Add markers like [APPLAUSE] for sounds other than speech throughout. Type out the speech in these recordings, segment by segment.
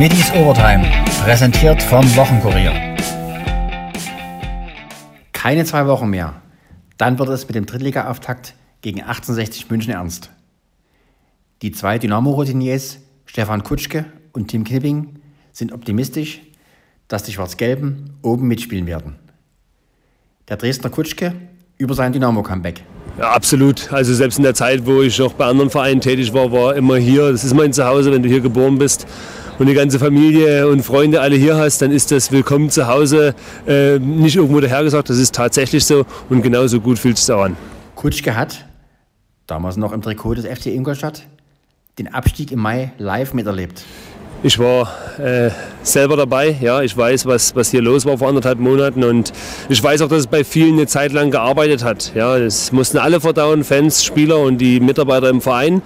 Middies Overtime, präsentiert vom Wochenkurier. Keine zwei Wochen mehr. Dann wird es mit dem Drittliga-Auftakt gegen 1860 München ernst. Die zwei Dynamo-Routiniers Stefan Kutschke und Tim Knipping sind optimistisch, dass die Schwarz-Gelben oben mitspielen werden. Der Dresdner Kutschke über sein Dynamo-Comeback. Ja, absolut. Also selbst in der Zeit, wo ich noch bei anderen Vereinen tätig war, war immer hier. Das ist mein Zuhause, wenn du hier geboren bist und die ganze Familie und Freunde alle hier hast, dann ist das Willkommen zu Hause äh, nicht irgendwo dahergesagt. Das ist tatsächlich so und genauso gut fühlt es sich auch an. Kutschke hat, damals noch im Trikot des FC Ingolstadt, den Abstieg im Mai live miterlebt. Ich war äh, selber dabei, ja, ich weiß, was, was hier los war vor anderthalb Monaten und ich weiß auch, dass es bei vielen eine Zeit lang gearbeitet hat. Ja, das mussten alle verdauen, Fans, Spieler und die Mitarbeiter im Verein.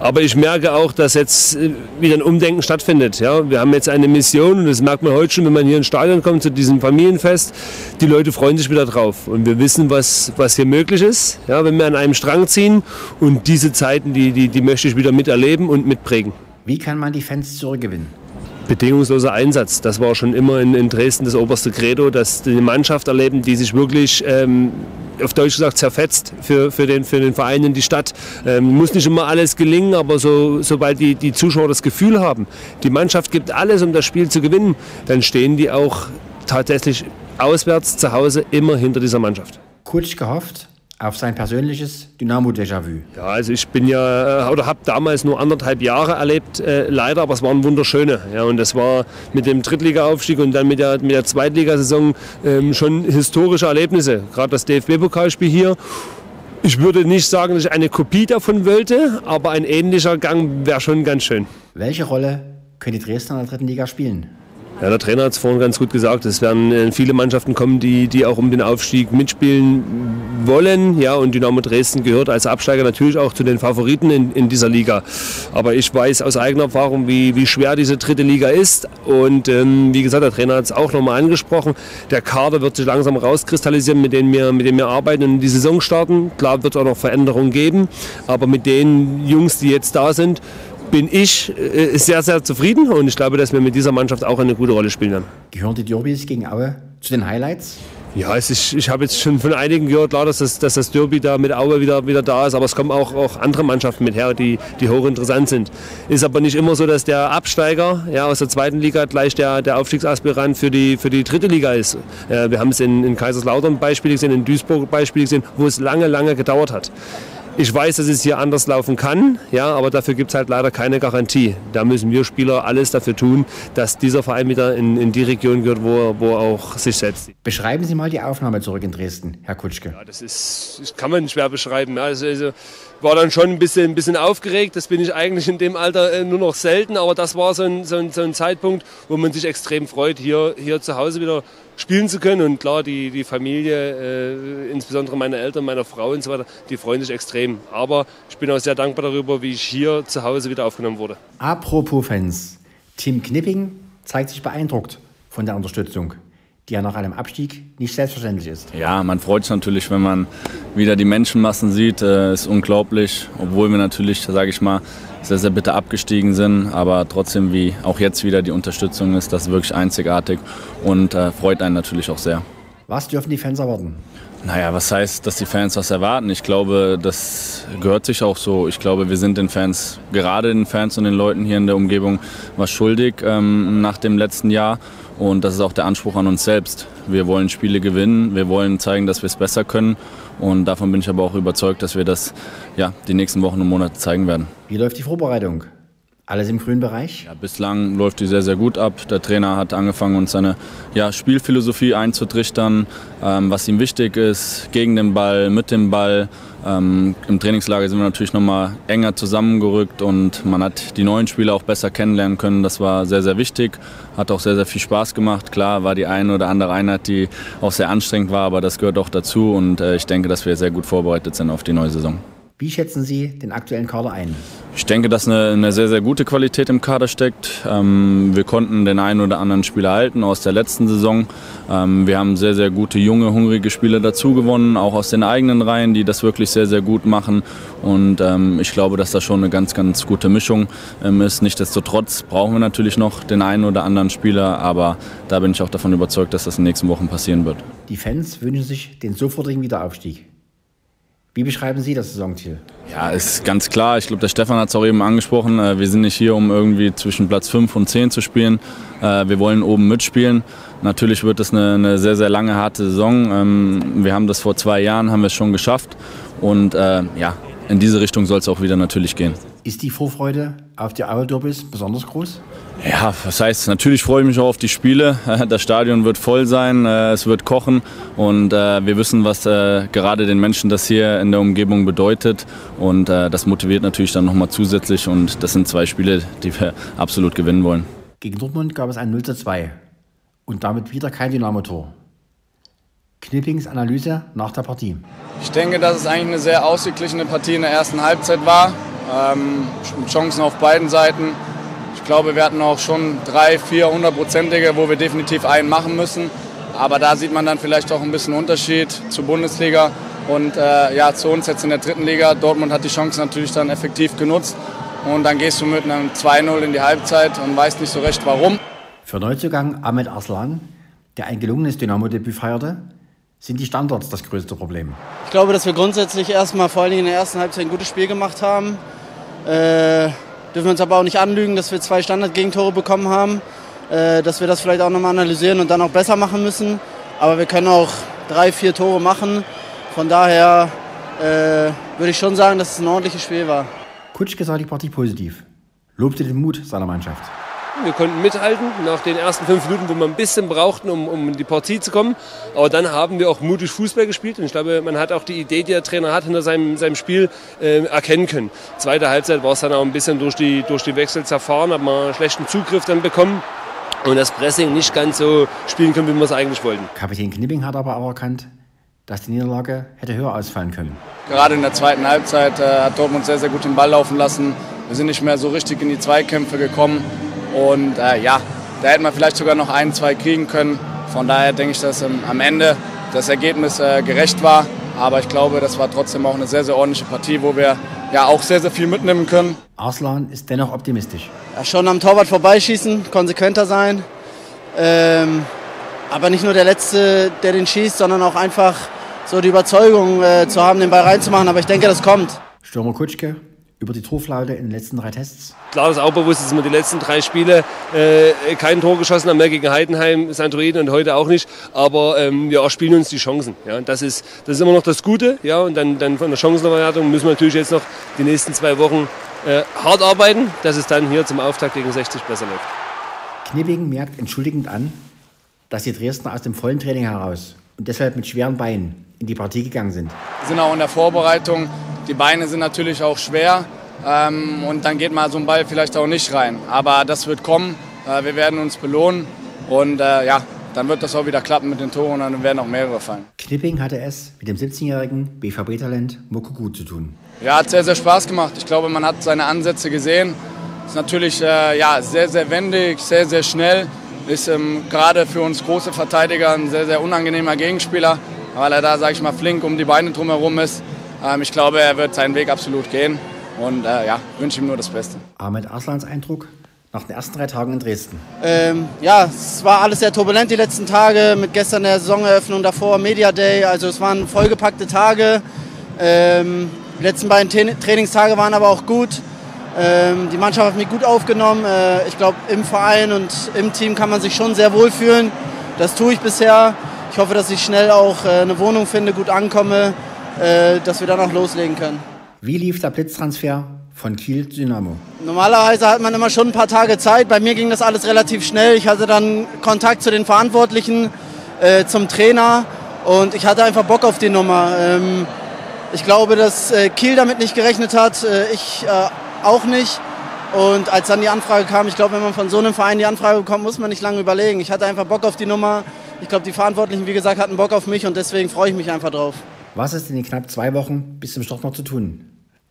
Aber ich merke auch, dass jetzt äh, wieder ein Umdenken stattfindet. Ja, wir haben jetzt eine Mission und das merkt man heute schon, wenn man hier ins Stadion kommt zu diesem Familienfest. Die Leute freuen sich wieder drauf und wir wissen, was, was hier möglich ist, ja, wenn wir an einem Strang ziehen. Und diese Zeiten, die, die, die möchte ich wieder miterleben und mitprägen. Wie kann man die Fans zurückgewinnen? Bedingungsloser Einsatz. Das war schon immer in, in, Dresden das oberste Credo, dass die Mannschaft erleben, die sich wirklich ähm, auf Deutsch gesagt zerfetzt für, für, den, für den Verein in die Stadt. Ähm, muss nicht immer alles gelingen, aber so, sobald die, die Zuschauer das Gefühl haben, die Mannschaft gibt alles, um das Spiel zu gewinnen, dann stehen die auch tatsächlich auswärts zu Hause immer hinter dieser Mannschaft. Kurz gehofft, auf sein persönliches Dynamo-Déjà-vu. Ja, also ich bin ja äh, oder habe damals nur anderthalb Jahre erlebt, äh, leider, aber es waren wunderschöne. Ja, und das war mit dem Drittliga-Aufstieg und dann mit der, mit der Zweitligasaison ähm, schon historische Erlebnisse. Gerade das DFB-Pokalspiel hier. Ich würde nicht sagen, dass ich eine Kopie davon wollte, aber ein ähnlicher Gang wäre schon ganz schön. Welche Rolle können die Dresdner in der dritten Liga spielen? Ja, der Trainer hat es vorhin ganz gut gesagt. Es werden äh, viele Mannschaften kommen, die, die auch um den Aufstieg mitspielen wollen. Ja, und Dynamo Dresden gehört als Absteiger natürlich auch zu den Favoriten in, in dieser Liga. Aber ich weiß aus eigener Erfahrung, wie, wie schwer diese dritte Liga ist. Und ähm, wie gesagt, der Trainer hat es auch nochmal angesprochen. Der Kader wird sich langsam rauskristallisieren, mit dem wir, wir arbeiten und die Saison starten. Klar wird es auch noch Veränderungen geben. Aber mit den Jungs, die jetzt da sind, bin ich äh, sehr, sehr zufrieden und ich glaube, dass wir mit dieser Mannschaft auch eine gute Rolle spielen werden. Gehören die Derbys gegen Aue zu den Highlights? Ja, ist, ich habe jetzt schon von einigen gehört, klar, dass das, dass das Derby da mit Aue wieder, wieder da ist, aber es kommen auch, auch andere Mannschaften mit her, die, die hochinteressant sind. Ist aber nicht immer so, dass der Absteiger ja, aus der zweiten Liga gleich der, der Aufstiegsaspirant für die, für die dritte Liga ist. Äh, wir haben es in, in Kaiserslautern Beispiel gesehen, in Duisburg Beispiel gesehen, wo es lange, lange gedauert hat. Ich weiß, dass es hier anders laufen kann, ja, aber dafür gibt es halt leider keine Garantie. Da müssen wir Spieler alles dafür tun, dass dieser Verein wieder in, in die Region gehört, wo, wo er auch sich setzt. Beschreiben Sie mal die Aufnahme zurück in Dresden, Herr Kutschke. Ja, das, ist, das kann man schwer beschreiben. Also, also war dann schon ein bisschen, ein bisschen aufgeregt. Das bin ich eigentlich in dem Alter äh, nur noch selten, aber das war so ein, so ein, so ein Zeitpunkt, wo man sich extrem freut, hier, hier zu Hause wieder spielen zu können. Und klar, die, die Familie, äh, insbesondere meine Eltern, meine Frau und so weiter, die freuen sich extrem. Aber ich bin auch sehr dankbar darüber, wie ich hier zu Hause wieder aufgenommen wurde. Apropos Fans. Tim Knipping zeigt sich beeindruckt von der Unterstützung die ja nach einem Abstieg nicht selbstverständlich ist. Ja, man freut sich natürlich, wenn man wieder die Menschenmassen sieht. Äh, ist unglaublich, obwohl wir natürlich, sage ich mal, sehr, sehr bitter abgestiegen sind. Aber trotzdem, wie auch jetzt wieder die Unterstützung ist, das ist wirklich einzigartig und äh, freut einen natürlich auch sehr. Was dürfen die Fans erwarten? Naja, was heißt, dass die Fans was erwarten? Ich glaube, das gehört sich auch so. Ich glaube, wir sind den Fans, gerade den Fans und den Leuten hier in der Umgebung, was schuldig ähm, nach dem letzten Jahr. Und das ist auch der Anspruch an uns selbst. Wir wollen Spiele gewinnen, wir wollen zeigen, dass wir es besser können. Und davon bin ich aber auch überzeugt, dass wir das ja, die nächsten Wochen und Monate zeigen werden. Wie läuft die Vorbereitung? Alles im grünen Bereich? Ja, bislang läuft die sehr, sehr gut ab. Der Trainer hat angefangen, uns seine ja, Spielphilosophie einzutrichtern, ähm, was ihm wichtig ist, gegen den Ball, mit dem Ball. Ähm, Im Trainingslager sind wir natürlich nochmal enger zusammengerückt und man hat die neuen Spieler auch besser kennenlernen können. Das war sehr, sehr wichtig. Hat auch sehr, sehr viel Spaß gemacht. Klar war die eine oder andere Einheit, die auch sehr anstrengend war, aber das gehört auch dazu und äh, ich denke, dass wir sehr gut vorbereitet sind auf die neue Saison. Wie schätzen Sie den aktuellen Kader ein? Ich denke, dass eine, eine sehr, sehr gute Qualität im Kader steckt. Ähm, wir konnten den einen oder anderen Spieler halten aus der letzten Saison. Ähm, wir haben sehr, sehr gute, junge, hungrige Spieler dazu gewonnen, auch aus den eigenen Reihen, die das wirklich sehr, sehr gut machen. Und ähm, ich glaube, dass da schon eine ganz, ganz gute Mischung ähm, ist. Nichtsdestotrotz brauchen wir natürlich noch den einen oder anderen Spieler, aber da bin ich auch davon überzeugt, dass das in den nächsten Wochen passieren wird. Die Fans wünschen sich den sofortigen Wiederaufstieg. Wie beschreiben Sie das Saisonziel? Ja, ist ganz klar. Ich glaube, der Stefan hat es auch eben angesprochen. Äh, wir sind nicht hier, um irgendwie zwischen Platz 5 und 10 zu spielen. Äh, wir wollen oben mitspielen. Natürlich wird es eine, eine sehr, sehr lange, harte Saison. Ähm, wir haben das vor zwei Jahren, haben wir es schon geschafft. Und äh, ja, in diese Richtung soll es auch wieder natürlich gehen. Ist die Vorfreude auf die Auerderbys besonders groß? Ja, was heißt, natürlich freue ich mich auch auf die Spiele. [LAUGHS] Das Stadion wird voll sein, äh, es wird kochen und äh, wir wissen, was äh, gerade den Menschen das hier in der Umgebung bedeutet und das motiviert natürlich dann nochmal zusätzlich und das sind zwei Spiele, die wir absolut gewinnen wollen. Gegen Dortmund gab es ein 0 zu 2 und damit wieder kein Dynamo-Tor. Knippings Analyse nach der Partie. Ich denke, dass es eigentlich eine sehr ausgeglichene Partie in der ersten Halbzeit war. Ähm, Chancen auf beiden Seiten. Ich glaube, wir hatten auch schon drei, vier hundertprozentige, wo wir definitiv einen machen müssen. Aber da sieht man dann vielleicht auch ein bisschen Unterschied zur Bundesliga und äh, ja, zu uns jetzt in der dritten Liga. Dortmund hat die Chance natürlich dann effektiv genutzt. Und dann gehst du mit einem 2-0 in die Halbzeit und weißt nicht so recht warum. Für Neuzugang Ahmed Arslan, der ein gelungenes Dynamo-Debüt feierte, sind die Standards das größte Problem. Ich glaube, dass wir grundsätzlich erstmal vor allen Dingen in der ersten Halbzeit ein gutes Spiel gemacht haben. Äh, dürfen wir uns aber auch nicht anlügen, dass wir zwei Standardgegentore bekommen haben. Äh, dass wir das vielleicht auch nochmal analysieren und dann auch besser machen müssen. Aber wir können auch drei, vier Tore machen. Von daher äh, würde ich schon sagen, dass es ein ordentliches Spiel war. Kutschke sah die Partie positiv, lobte den Mut seiner Mannschaft. Wir konnten mithalten nach den ersten fünf Minuten, wo wir ein bisschen brauchten, um, um in die Partie zu kommen. Aber dann haben wir auch mutig Fußball gespielt. Und ich glaube, man hat auch die Idee, die der Trainer hat, hinter seinem, seinem Spiel äh, erkennen können. Zweite Halbzeit war es dann auch ein bisschen durch die, durch die Wechsel zerfahren, hat man einen schlechten Zugriff dann bekommen. Und das Pressing nicht ganz so spielen können, wie wir es eigentlich wollten. Kapitän Knipping hat aber auch erkannt, dass die Niederlage hätte höher ausfallen können. Gerade in der zweiten Halbzeit äh, hat Dortmund sehr, sehr gut den Ball laufen lassen. Wir sind nicht mehr so richtig in die Zweikämpfe gekommen. Und äh, ja, da hätten wir vielleicht sogar noch ein, zwei kriegen können. Von daher denke ich, dass ähm, am Ende das Ergebnis äh, gerecht war. Aber ich glaube, das war trotzdem auch eine sehr, sehr ordentliche Partie, wo wir ja auch sehr, sehr viel mitnehmen können. Arslan ist dennoch optimistisch. Ja, schon am Torwart vorbeischießen, konsequenter sein. Ähm, aber nicht nur der Letzte, der den schießt, sondern auch einfach so die Überzeugung äh, zu haben, den Ball reinzumachen. Aber ich denke, das kommt. Stürmer Kutschke über die Torflaute in den letzten drei Tests? Klar ist auch bewusst, dass wir die letzten drei Spiele äh, kein Tor geschossen haben, mehr gegen Heidenheim, St. Ruiden und heute auch nicht. Aber ähm, wir erspielen uns die Chancen. Ja, das, ist, das ist immer noch das Gute. Ja, und dann, dann von der Chancenverwertung müssen wir natürlich jetzt noch die nächsten zwei Wochen äh, hart arbeiten, dass es dann hier zum Auftakt gegen 60 besser läuft. Knipping merkt entschuldigend an, dass die Dresdner aus dem vollen Training heraus und deshalb mit schweren Beinen in die Partie gegangen sind. Wir sind auch in der Vorbereitung. Die Beine sind natürlich auch schwer. Ähm, und dann geht mal so ein Ball vielleicht auch nicht rein. Aber das wird kommen. Äh, wir werden uns belohnen. Und äh, ja, dann wird das auch wieder klappen mit den Toren und dann werden auch mehrere fallen. Knipping hatte es mit dem 17-jährigen BVB-Talent Mokugu zu tun. Ja, hat sehr, sehr Spaß gemacht. Ich glaube, man hat seine Ansätze gesehen. Ist natürlich äh, ja, sehr, sehr wendig, sehr, sehr schnell. Ist ähm, gerade für uns große Verteidiger ein sehr, sehr unangenehmer Gegenspieler, weil er da, sage ich mal, flink um die Beine drumherum ist. Ähm, ich glaube, er wird seinen Weg absolut gehen und äh, ja, wünsche ihm nur das Beste. Ahmed Arslans Eindruck nach den ersten drei Tagen in Dresden? Ähm, ja, es war alles sehr turbulent die letzten Tage, mit gestern der Saisoneröffnung, davor Media Day, also es waren vollgepackte Tage. Ähm, die letzten beiden Trainingstage waren aber auch gut. Ähm, die Mannschaft hat mich gut aufgenommen. Äh, ich glaube, im Verein und im Team kann man sich schon sehr wohl fühlen. Das tue ich bisher. Ich hoffe, dass ich schnell auch äh, eine Wohnung finde, gut ankomme, äh, dass wir dann auch loslegen können. Wie lief der Blitztransfer von Kiel zu Dynamo? Normalerweise hat man immer schon ein paar Tage Zeit. Bei mir ging das alles relativ schnell. Ich hatte dann Kontakt zu den Verantwortlichen, äh, zum Trainer und ich hatte einfach Bock auf die Nummer. Ähm, ich glaube, dass äh, Kiel damit nicht gerechnet hat, äh, ich äh, auch nicht. Und als dann die Anfrage kam, ich glaube, wenn man von so einem Verein die Anfrage bekommt, muss man nicht lange überlegen. Ich hatte einfach Bock auf die Nummer. Ich glaube, die Verantwortlichen, wie gesagt, hatten Bock auf mich und deswegen freue ich mich einfach drauf. Was ist in den knapp zwei Wochen bis zum Start noch zu tun?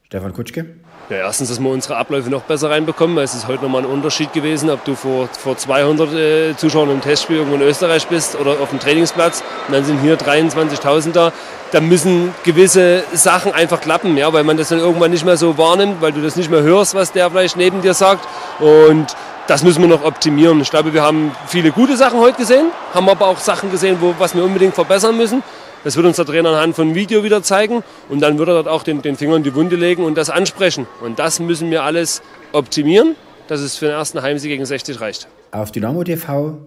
Stefan Kutschke? Ja, erstens, dass wir unsere Abläufe noch besser reinbekommen, weil es ist heute nochmal ein Unterschied gewesen, ob du vor, vor 200 äh, Zuschauern im Testspiel irgendwo in Österreich bist oder auf dem Trainingsplatz und dann sind hier 23.000 da. Da müssen gewisse Sachen einfach klappen, ja, weil man das dann irgendwann nicht mehr so wahrnimmt, weil du das nicht mehr hörst, was der vielleicht neben dir sagt. Und das müssen wir noch optimieren. Ich glaube, wir haben viele gute Sachen heute gesehen, haben aber auch Sachen gesehen, wo, was wir unbedingt verbessern müssen. Das wird uns der Trainer anhand von Video wieder zeigen und dann wird er dort auch den, den Finger in die Wunde legen und das ansprechen. Und das müssen wir alles optimieren, dass es für den ersten Heimsieg gegen 60 reicht. Auf Dynamo TV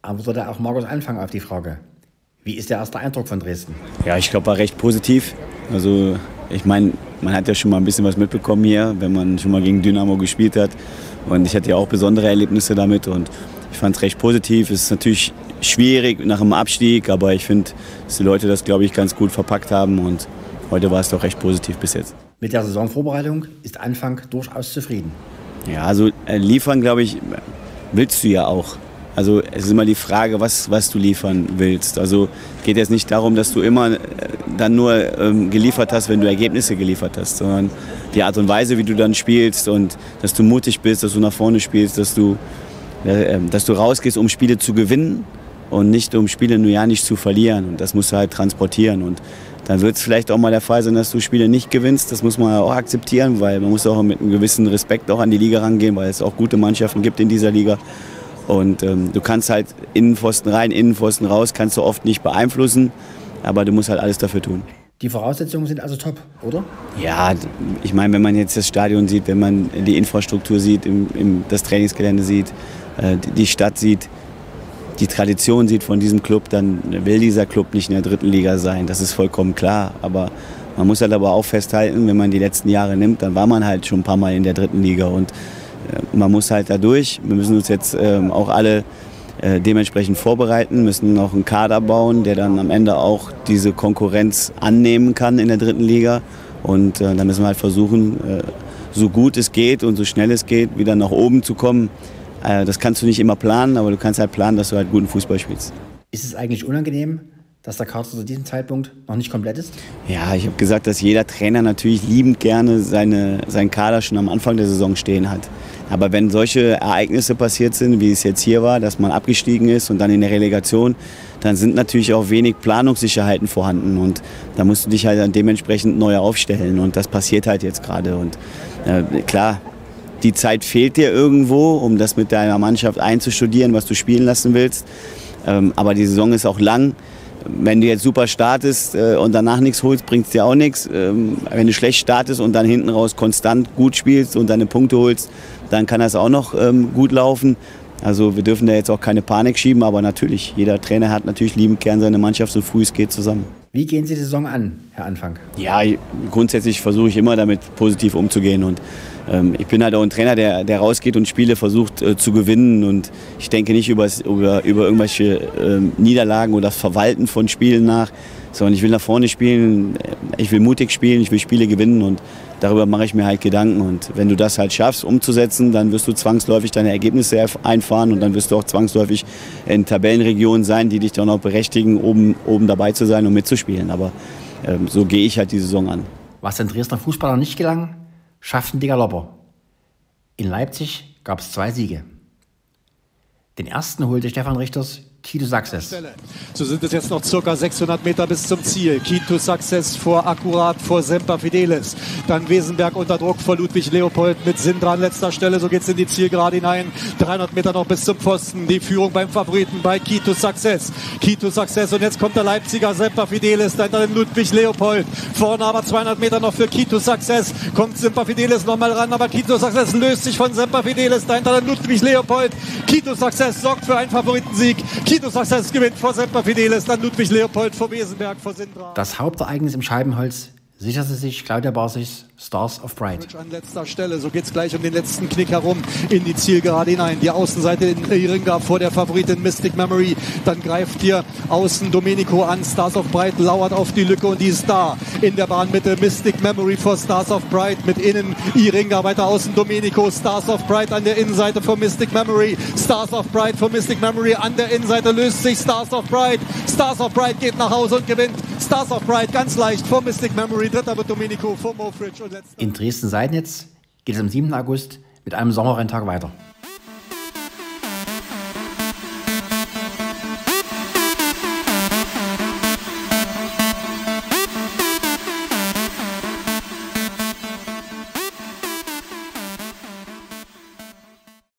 antwortete auch Markus Anfang auf die Frage. Wie ist der erste Eindruck von Dresden? Ja, ich glaube, war recht positiv. Also ich meine, man hat ja schon mal ein bisschen was mitbekommen hier, wenn man schon mal gegen Dynamo gespielt hat. Und ich hatte ja auch besondere Erlebnisse damit und ich fand es recht positiv. Es ist natürlich schwierig nach dem Abstieg, aber ich finde, dass die Leute das, glaube ich, ganz gut verpackt haben und heute war es doch recht positiv bis jetzt. Mit der Saisonvorbereitung ist Anfang durchaus zufrieden. Ja, also äh, liefern, glaube ich, willst du ja auch. Also es ist immer die Frage, was, was du liefern willst. Also geht jetzt nicht darum, dass du immer äh, dann nur ähm, geliefert hast, wenn du Ergebnisse geliefert hast, sondern die Art und Weise, wie du dann spielst und dass du mutig bist, dass du nach vorne spielst, dass du, äh, ähm, dass du rausgehst, um Spiele zu gewinnen und nicht um Spiele nur ja nicht zu verlieren. Und das musst du halt transportieren. Und dann wird es vielleicht auch mal der Fall sein, dass du Spiele nicht gewinnst. Das muss man auch akzeptieren, weil man muss auch mit einem gewissen Respekt auch an die Liga rangehen, weil es auch gute Mannschaften gibt in dieser Liga. Und ähm, du kannst halt Innenpfosten rein, Innenpfosten raus, kannst du oft nicht beeinflussen, aber du musst halt alles dafür tun. Die Voraussetzungen sind also top, oder? Ja, ich meine, wenn man jetzt das Stadion sieht, wenn man die Infrastruktur sieht, im, im, das Trainingsgelände sieht, äh, die Stadt sieht, die Tradition sieht von diesem Club, dann will dieser Club nicht in der dritten Liga sein. Das ist vollkommen klar. Aber man muss halt aber auch festhalten, wenn man die letzten Jahre nimmt, dann war man halt schon ein paar Mal in der dritten Liga. Und äh, man muss halt da durch. Wir müssen uns jetzt ähm, auch alle äh, dementsprechend vorbereiten, müssen noch einen Kader bauen, der dann am Ende auch diese Konkurrenz annehmen kann in der dritten Liga. Und äh, dann müssen wir halt versuchen, so gut es geht und so schnell es geht, wieder nach oben zu kommen. Äh, das kannst du nicht immer planen, aber du kannst halt planen, dass du halt guten Fußball spielst. Ist es eigentlich unangenehm, dass der Kader zu diesem Zeitpunkt noch nicht komplett ist? Ja, ich habe gesagt, dass jeder Trainer natürlich liebend gerne seine, seinen Kader schon am Anfang der Saison stehen hat. Aber wenn solche Ereignisse passiert sind, wie es jetzt hier war, dass man abgestiegen ist und dann in der Relegation, dann sind natürlich auch wenig Planungssicherheiten vorhanden und da musst du dich halt dann dementsprechend neu aufstellen und das passiert halt jetzt gerade und äh, klar, die Zeit fehlt dir irgendwo, um das mit deiner Mannschaft einzustudieren, was du spielen lassen willst. Ähm, aber die Saison ist auch lang. Wenn du jetzt super startest äh, und danach nichts holst, bringt es dir auch nichts. Ähm, wenn du schlecht startest und dann hinten raus konstant gut spielst und deine Punkte holst, dann kann das auch noch ähm, gut laufen. Also wir dürfen da jetzt auch keine Panik schieben, aber natürlich, jeder Trainer hat natürlich liebend gern seine Mannschaft so früh es geht zusammen. Wie gehen Sie die Saison an, Herr Anfang? Ja, grundsätzlich versuche ich immer damit positiv umzugehen und ähm, ich bin halt auch ein Trainer, der, der rausgeht und Spiele versucht äh, zu gewinnen. Und ich denke nicht über, über, irgendwelche äh, Niederlagen oder das Verwalten von Spielen nach, sondern ich will nach vorne spielen, ich will mutig spielen, ich will Spiele gewinnen und darüber mache ich mir halt Gedanken. Und wenn du das halt schaffst umzusetzen, dann wirst du zwangsläufig deine Ergebnisse einfahren und dann wirst du auch zwangsläufig in Tabellenregionen sein, die dich dann auch berechtigen, oben, oben dabei zu sein und mitzuspielen. Aber ähm, so gehe ich halt die Saison an. Was den Dresdner Fußballer nicht gelang, schafften die Galopper. In Leipzig gab es zwei Siege. Den ersten holte Stefan Richters Key Success. So sind es jetzt noch circa 600 Meter bis zum Ziel. Key Success vor akkurat vor Semper Fidelis. Dann Wesenberg unter Druck vor Ludwig Leopold mit Sinn dran letzter Stelle. So geht es in die Zielgerade hinein. 300 Meter noch bis zum Pfosten. Die Führung beim Favoriten bei Key Success. Key Success und jetzt kommt der Leipziger Semper Fidelis. Dahinter den Ludwig Leopold. Vorne aber 200 Meter noch für Key Success. Kommt Semper Fidelis nochmal ran, aber Key Success löst sich von Semper Fidelis. Dahinter den Ludwig Leopold. Key Success sorgt für einen Favoritensieg. Kito Success gewinnt vor Semper Fidelis, dann Ludwig Leopold vor Wesenberg, vor Sindra. Das Hauptereignis im Scheibenholz sicherte sich Claudia Basis Stars of Pride. An letzter Stelle, so geht es gleich um den letzten Knick herum in die Zielgerade hinein. Die Außenseite in Iringa vor der Favoritin Mystic Memory. Dann greift hier außen Domenico an. Stars of Pride lauert auf die Lücke und die ist da. In der Bahnmitte Mystic Memory vor Stars of Pride mit innen Iringa weiter außen Domenico. Stars of Pride an der Innenseite vor Mystic Memory. Stars of Pride vor Mystic Memory an der Innenseite löst sich Stars of Pride. Stars of Pride geht nach Hause und gewinnt. Stars of Pride ganz leicht vor Mystic Memory. Dritter wird Domenico vor Mofridge. In Dresden-Seidnitz geht es am 7. August mit einem Sommerrenntag weiter.